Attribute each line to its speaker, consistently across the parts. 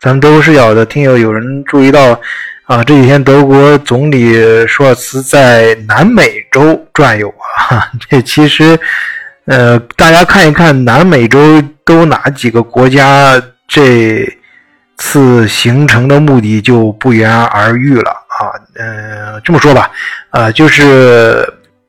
Speaker 1: 咱们德国视角的听友有人注意到啊，这几天德国总理舒尔茨在南美洲转悠啊。这其实，呃，大家看一看南美洲都哪几个国家，这次行程的目的就不言而喻了啊。嗯，这么说吧，呃，就是。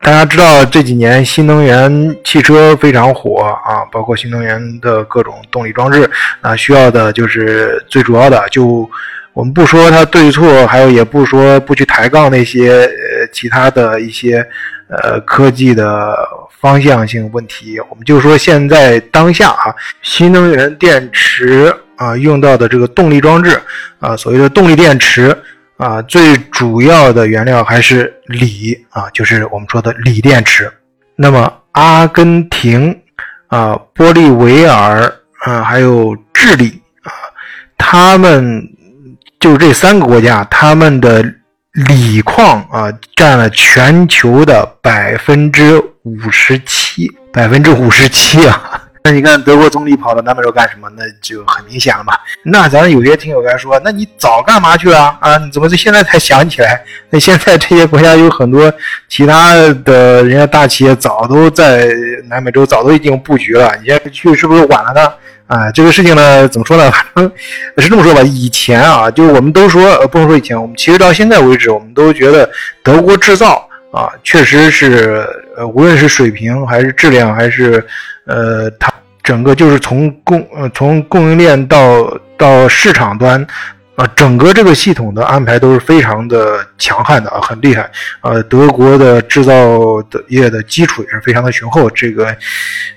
Speaker 1: 大家知道这几年新能源汽车非常火啊，包括新能源的各种动力装置啊，需要的就是最主要的，就我们不说它对错，还有也不说不去抬杠那些呃其他的一些呃科技的方向性问题，我们就说现在当下啊，新能源电池啊用到的这个动力装置啊，所谓的动力电池。啊，最主要的原料还是锂啊，就是我们说的锂电池。那么，阿根廷啊、玻利维尔啊，还有智利啊，他们就这三个国家，他们的锂矿啊，占了全球的百分之五十七，百分之五十七啊。那你看德国总理跑到南美洲干什么？那就很明显了嘛。那咱有些听友该说，那你早干嘛去了啊？你怎么现在才想起来？那现在这些国家有很多其他的人家大企业早都在南美洲早都已经布局了，你现在去是不是晚了呢？啊，这个事情呢，怎么说呢？反正是这么说吧。以前啊，就我们都说，呃，不能说以前，我们其实到现在为止，我们都觉得德国制造啊，确实是呃，无论是水平还是质量还是。呃，它整个就是从供呃从供应链到到市场端，啊，整个这个系统的安排都是非常的强悍的啊，很厉害。呃，德国的制造的业的基础也是非常的雄厚。这个，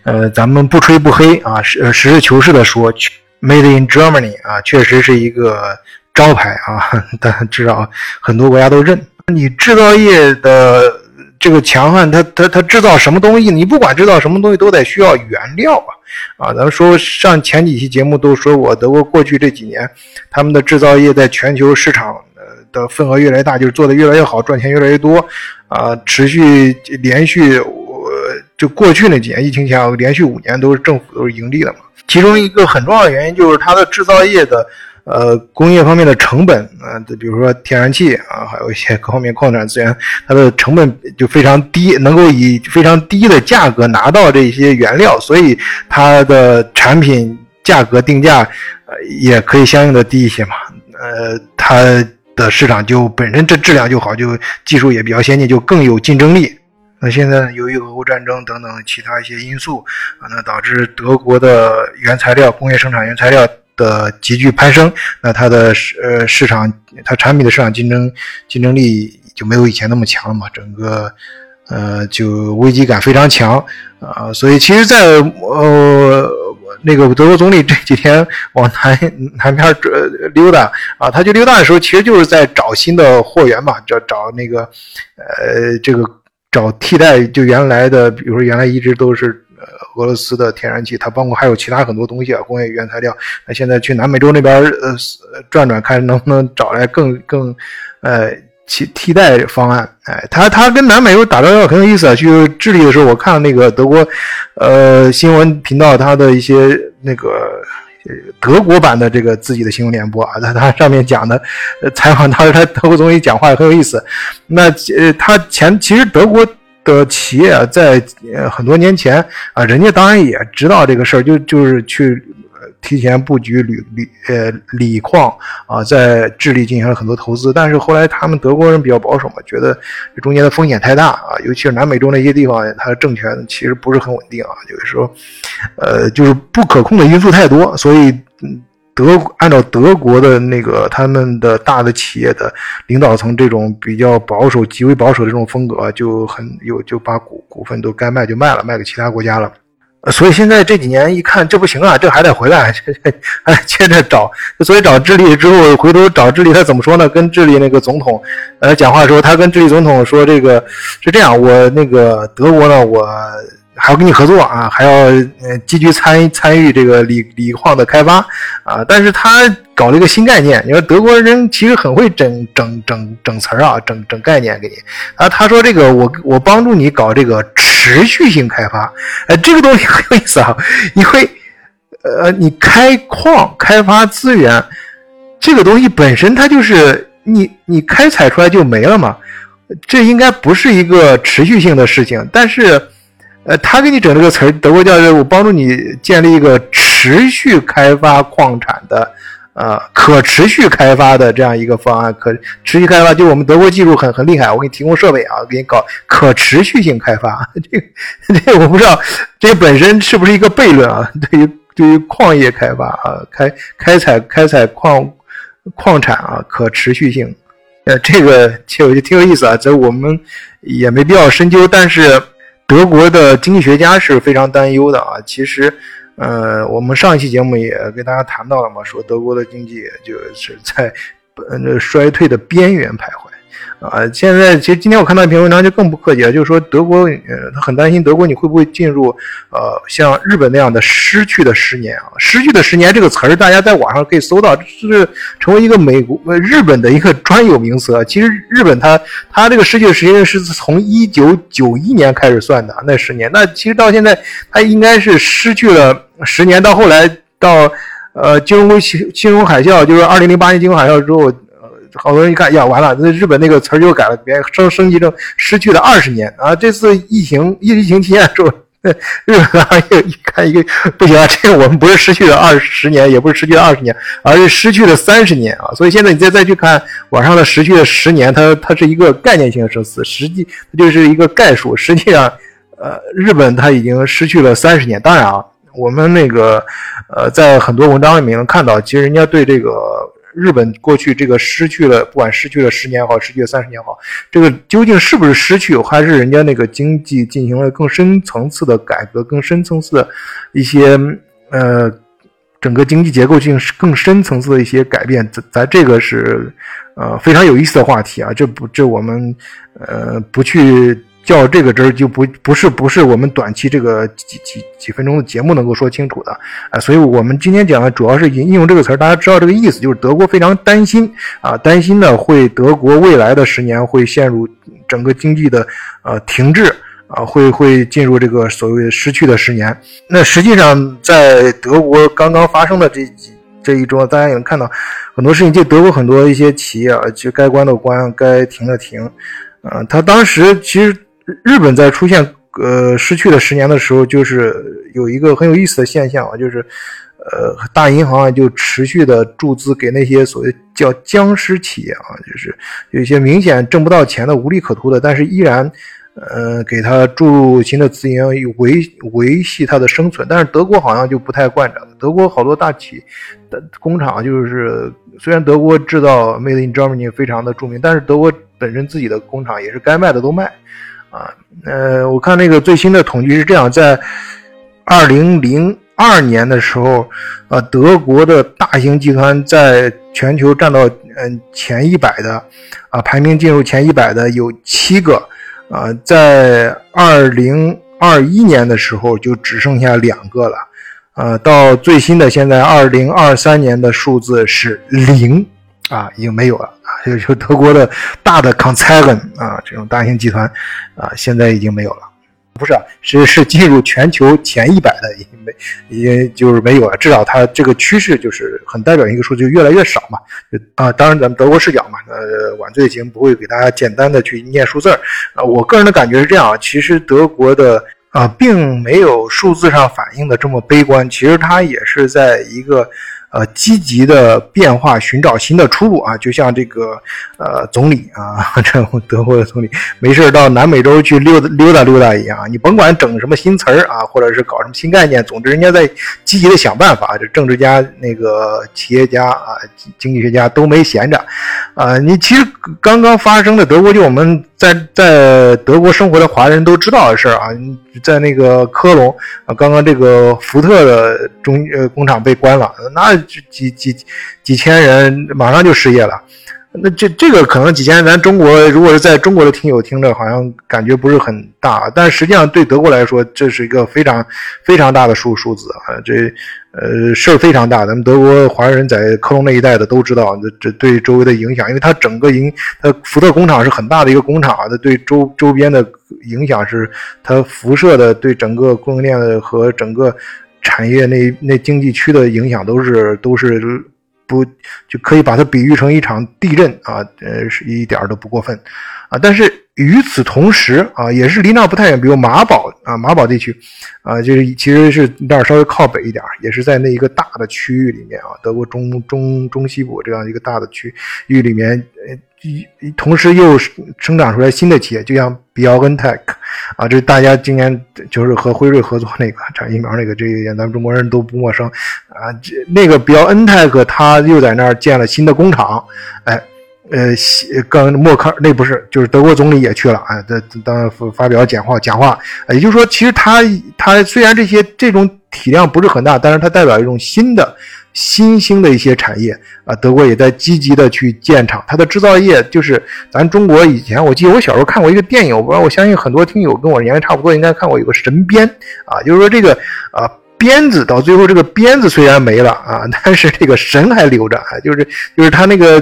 Speaker 1: 呃，咱们不吹不黑啊，实实事求是的说，Made in Germany 啊，确实是一个招牌啊，但至少很多国家都认。你制造业的。这个强悍，它它它制造什么东西？你不管制造什么东西，都得需要原料吧！啊，咱们说上前几期节目都说过，德国过去这几年，他们的制造业在全球市场的份额越来越大，就是做的越来越好，赚钱越来越多啊！持续连续，我就过去那几年疫情前，连续五年都是政府都是盈利的嘛。其中一个很重要的原因就是它的制造业的。呃，工业方面的成本啊，比如说天然气啊，还有一些各方面矿产资源，它的成本就非常低，能够以非常低的价格拿到这些原料，所以它的产品价格定价呃也可以相应的低一些嘛。呃，它的市场就本身这质量就好，就技术也比较先进，就更有竞争力。那现在由于俄乌战争等等其他一些因素啊，那导致德国的原材料工业生产原材料。的急剧攀升，那它的市呃市场，它产品的市场竞争竞争力就没有以前那么强了嘛，整个呃就危机感非常强啊，所以其实，在呃那个德国总理这几天往南南边溜达啊，他去溜达的时候，其实就是在找新的货源嘛，找找那个呃这个找替代，就原来的，比如说原来一直都是。俄罗斯的天然气，它包括还有其他很多东西啊，工业原材料。那现在去南美洲那边呃转转，看能不能找来更更呃替替代方案。哎，他他跟南美洲打交道很有意思啊。去智利的时候，我看了那个德国呃新闻频道，他的一些那个德国版的这个自己的新闻联播啊，他他上面讲的采访，他说他德国总理讲话也很有意思。那呃，他前其实德国。的企业，在很多年前啊，人家当然也知道这个事儿，就就是去提前布局铝铝呃锂矿啊，在智利进行了很多投资。但是后来他们德国人比较保守嘛，觉得这中间的风险太大啊，尤其是南美洲那些地方，它的政权其实不是很稳定啊，就是说，呃，就是不可控的因素太多，所以嗯。德按照德国的那个他们的大的企业的领导层这种比较保守、极为保守的这种风格，就很有就把股股份都该卖就卖了，卖给其他国家了。所以现在这几年一看，这不行啊，这还得回来，还接着找。所以找智利之后，回头找智利，他怎么说呢？跟智利那个总统呃讲话的时候，他跟智利总统说：“这个是这样，我那个德国呢，我。”还要跟你合作啊，还要呃积极参参与这个锂锂矿的开发啊，但是他搞了一个新概念，你说德国人其实很会整整整整词儿啊，整整概念给你啊。他说这个我我帮助你搞这个持续性开发，哎，这个东西很有意思啊，你会呃你开矿开发资源，这个东西本身它就是你你开采出来就没了嘛，这应该不是一个持续性的事情。但是，呃，他给你整这个词儿，德国叫我帮助你建立一个持续开发矿产的。呃，可持续开发的这样一个方案，可持续开发，就我们德国技术很很厉害，我给你提供设备啊，给你搞可持续性开发。这个这个我不知道，这本身是不是一个悖论啊？对于对于矿业开发啊，开开采开采矿矿产啊，可持续性，呃，这个其实挺有意思啊。这我们也没必要深究，但是德国的经济学家是非常担忧的啊。其实。呃，我们上一期节目也跟大家谈到了嘛，说德国的经济就是在呃衰退的边缘徘徊。啊，现在其实今天我看到一篇文章就更不客气了，就是说德国，呃，他很担心德国你会不会进入，呃，像日本那样的失去的十年啊？失去的十年这个词儿，大家在网上可以搜到，就是成为一个美国、日本的一个专有名词。其实日本它它这个失去的时间是从一九九一年开始算的，那十年，那其实到现在它应该是失去了十年，到后来到呃金融危机、金融海啸，就是二零零八年金融海啸之后。好多人一看，呀，完了，那日本那个词儿又改了，别升升级成失去了二十年啊！这次疫情疫疫情期间，说日本 行业一看一个不行啊，这个我们不是失去了二十年，也不是失去了二十年，而是失去了三十年啊！所以现在你再再去看网上的失去了十年，它它是一个概念性的生词，实际它就是一个概述。实际上，呃，日本它已经失去了三十年。当然啊，我们那个呃，在很多文章里面能看到，其实人家对这个。日本过去这个失去了，不管失去了十年好，失去了三十年好，这个究竟是不是失去，还是人家那个经济进行了更深层次的改革，更深层次的一些呃，整个经济结构进行更深层次的一些改变，咱咱这个是呃非常有意思的话题啊，这不这我们呃不去。较这个真儿就不不是不是我们短期这个几几几分钟的节目能够说清楚的啊，所以我们今天讲的主要是应用这个词儿，大家知道这个意思，就是德国非常担心啊，担心呢会德国未来的十年会陷入整个经济的呃停滞啊，会会进入这个所谓失去的十年。那实际上在德国刚刚发生的这几这一周，大家也能看到很多事情，就德国很多一些企业啊，就该关的关，该停的停，啊，他当时其实。日本在出现呃失去了十年的时候，就是有一个很有意思的现象啊，就是呃大银行啊就持续的注资给那些所谓叫僵尸企业啊，就是有一些明显挣不到钱的无利可图的，但是依然呃给他注入新的资源维维系它的生存。但是德国好像就不太惯着，德国好多大企的工厂就是虽然德国制造 Made in Germany 非常的著名，但是德国本身自己的工厂也是该卖的都卖。啊，呃，我看那个最新的统计是这样，在二零零二年的时候，呃，德国的大型集团在全球占到嗯前一百的，啊，排名进入前一百的有七个，啊，在二零二一年的时候就只剩下两个了，啊，到最新的现在二零二三年的数字是零，啊，已经没有了。就就 德国的大的 concern 啊，这种大型集团啊，现在已经没有了，不是啊，是是进入全球前一百的已经没，已经就是没有了。至少它这个趋势就是很代表一个数据越来越少嘛。啊，当然咱们德国视角嘛，呃，晚醉节目不会给大家简单的去念数字儿啊。我个人的感觉是这样啊，其实德国的啊，并没有数字上反映的这么悲观，其实它也是在一个。呃，积极的变化，寻找新的出路啊，就像这个呃总理啊，这德国的总理没事到南美洲去溜达溜达溜达一样，你甭管整什么新词儿啊，或者是搞什么新概念，总之人家在积极的想办法。这政治家、那个企业家啊、经济学家都没闲着啊。你其实刚刚发生的德国，就我们在在德国生活的华人都知道的事儿啊，在那个科隆啊，刚刚这个福特的中呃工厂被关了，那。几几几千人马上就失业了，那这这个可能几千，咱中国如果是在中国的听友听着，好像感觉不是很大，但实际上对德国来说，这是一个非常非常大的数数字啊，这呃事儿非常大。咱们德国华人在科隆那一带的都知道，这这对周围的影响，因为它整个影，它福特工厂是很大的一个工厂啊，它对周周边的影响是它辐射的对整个供应链和整个。产业那那经济区的影响都是都是不就可以把它比喻成一场地震啊，呃，是一点都不过分啊。但是与此同时啊，也是离那不太远，比如马堡啊，马堡地区啊，就是其实是那儿稍微靠北一点，也是在那一个大的区域里面啊，德国中中中西部这样一个大的区域里面，呃。同时又生长出来新的企业，就像 BioNTech 啊，这大家今年就是和辉瑞合作那个产疫苗那个，这个咱们中国人都不陌生啊。这那个 BioNTech 它又在那儿建了新的工厂，哎，呃，刚默克尔那不是，就是德国总理也去了啊，这当发表讲话讲话，也就是说，其实它它虽然这些这种体量不是很大，但是它代表一种新的。新兴的一些产业啊，德国也在积极的去建厂。它的制造业就是咱中国以前，我记得我小时候看过一个电影，我不知道，我相信很多听友跟我年龄差不多，应该看过有个神鞭啊，就是说这个啊鞭子到最后这个鞭子虽然没了啊，但是这个神还留着啊，就是就是他那个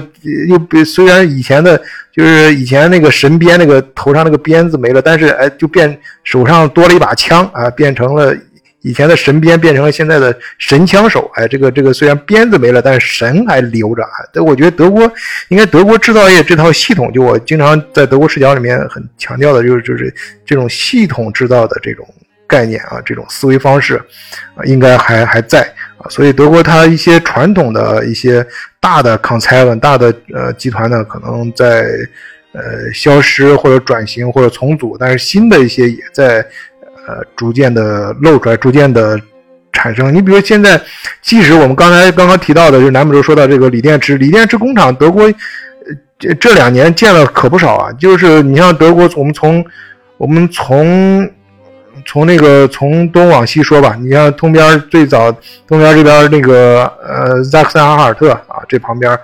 Speaker 1: 又虽然以前的，就是以前那个神鞭那个头上那个鞭子没了，但是哎就变手上多了一把枪啊，变成了。以前的神鞭变成了现在的神枪手，哎，这个这个虽然鞭子没了，但是神还留着啊。但我觉得德国应该德国制造业这套系统，就我经常在德国视角里面很强调的，就是就是这种系统制造的这种概念啊，这种思维方式啊，应该还还在啊。所以德国它一些传统的一些大的 concern 大的呃集团呢，可能在呃消失或者转型或者重组，但是新的一些也在。呃，逐渐的露出来，逐渐的产生。你比如现在，即使我们刚才刚刚提到的，就是南美洲说到这个锂电池，锂电池工厂，德国这这两年建了可不少啊。就是你像德国，我们从我们从从那个从东往西说吧，你像东边最早东边这边那个呃萨克森安哈尔特啊，这旁边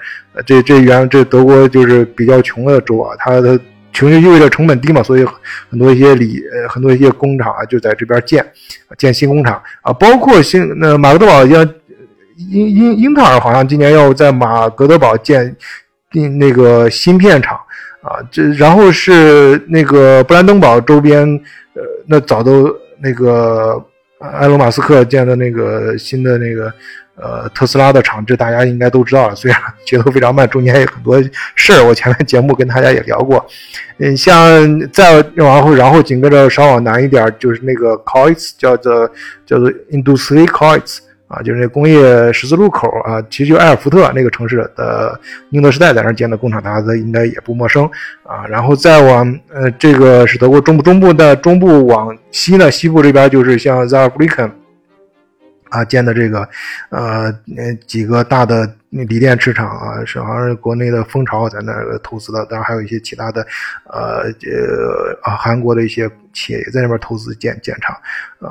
Speaker 1: 这这原这德国就是比较穷的州啊，它的。穷就意味着成本低嘛，所以很多一些里呃很多一些工厂啊就在这边建建新工厂啊，包括新那马格德堡像英英英特尔好像今年要在马格德堡建定那个芯片厂啊，这然后是那个布兰登堡周边呃那早都那个埃隆马斯克建的那个新的那个。呃，特斯拉的厂，这大家应该都知道了。虽然 节奏非常慢，中间有很多事儿，我前面节目跟大家也聊过。嗯，像再往后，然后紧跟着稍往南一点，就是那个 c o i t s 叫做叫做 Industry c o i t s 啊，就是那工业十字路口啊，其实就埃尔福特那个城市的宁德时代在那建的工厂，大家应该也不陌生啊。然后再往呃，这个是德国中部中部的中部往西呢，西部这边就是像 z a r b r i k e n 啊，建的这个，呃，几个大的锂电池厂啊，是好像是国内的蜂巢在那儿投资的，当然还有一些其他的，呃，呃，啊，韩国的一些企业也在那边投资建建厂，啊，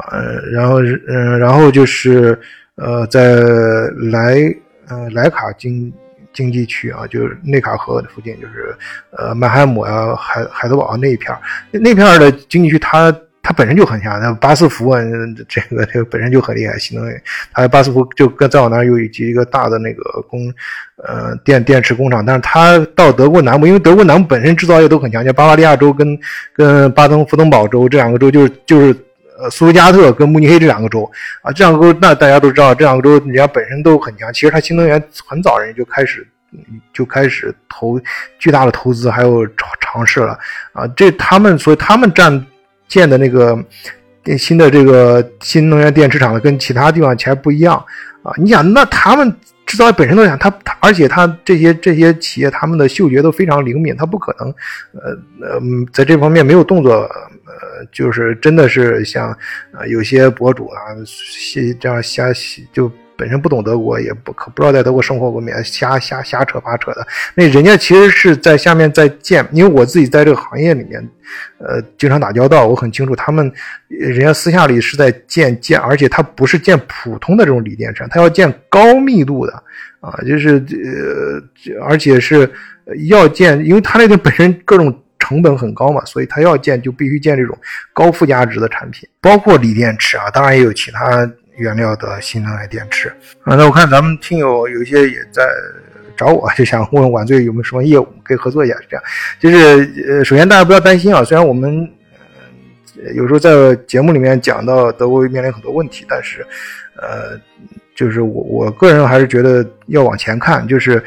Speaker 1: 然后，嗯，然后就是，呃，在莱，呃，莱卡经经济区啊，就是内卡河的附近，就是，呃，曼海姆啊，海海德堡那一片那片的经济区它。它本身就很强，那巴斯夫啊，这个这个本身就很厉害，新能源。它巴斯夫就跟在我那儿有以及一个大的那个工，呃，电电池工厂。但是它到德国南部，因为德国南部本身制造业都很强，像巴伐利亚州跟跟巴登福登堡州这两个州，就是就是呃苏加特跟慕尼黑这两个州啊，这两个州那大家都知道，这两个州人家本身都很强。其实它新能源很早人就开始就开始投巨大的投资，还有尝尝试了啊，这他们所以他们占。建的那个新的这个新能源电池厂呢，跟其他地方其实不一样啊！你想，那他们制造业本身都想，他他，而且他这些这些企业，他们的嗅觉都非常灵敏，他不可能，呃呃，在这方面没有动作，呃，就是真的是像呃有些博主啊，这样瞎就。本身不懂德国，也不可不知道在德国生活过没，瞎瞎瞎扯八扯的。那人家其实是在下面在建，因为我自己在这个行业里面，呃，经常打交道，我很清楚他们，人家私下里是在建建，而且他不是建普通的这种锂电池，他要建高密度的啊，就是呃，而且是要建，因为他那个本身各种成本很高嘛，所以他要建就必须建这种高附加值的产品，包括锂电池啊，当然也有其他。原料的新能源电池啊，那我看咱们听友有一些也在找我，就想问晚醉有没有什么业务可以合作一下，是这样。就是呃，首先大家不要担心啊，虽然我们呃有时候在节目里面讲到德国面临很多问题，但是呃，就是我我个人还是觉得要往前看，就是，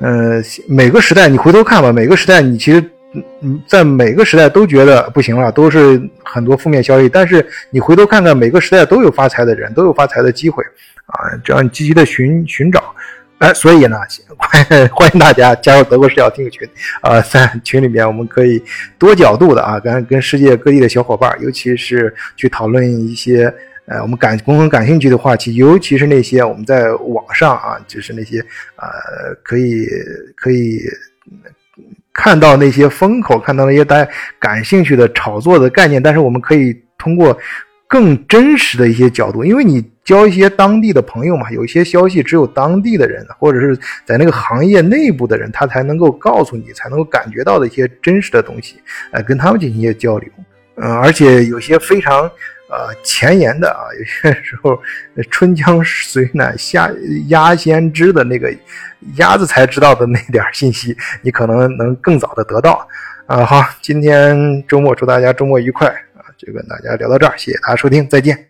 Speaker 1: 呃，每个时代你回头看吧，每个时代你其实，嗯，在每个时代都觉得不行了，都是很多负面消息。但是你回头看看，每个时代都有发财的人，都有发财的机会啊！只要你积极的寻寻找，哎，所以呢，欢 欢迎大家加入德国视角听友群啊，在群里面我们可以多角度的啊，跟跟世界各地的小伙伴，尤其是去讨论一些。呃，我们感共同感兴趣的话题，尤其是那些我们在网上啊，就是那些呃，可以可以看到那些风口，看到那些大家感兴趣的炒作的概念，但是我们可以通过更真实的一些角度，因为你交一些当地的朋友嘛，有一些消息只有当地的人或者是在那个行业内部的人，他才能够告诉你，才能够感觉到的一些真实的东西，呃，跟他们进行一些交流，嗯，而且有些非常。呃，前沿的啊，有些时候春江水暖虾鸭先知的那个鸭子才知道的那点信息，你可能能更早的得到。啊，好，今天周末祝大家周末愉快啊！就跟大家聊到这儿，谢谢大家收听，再见。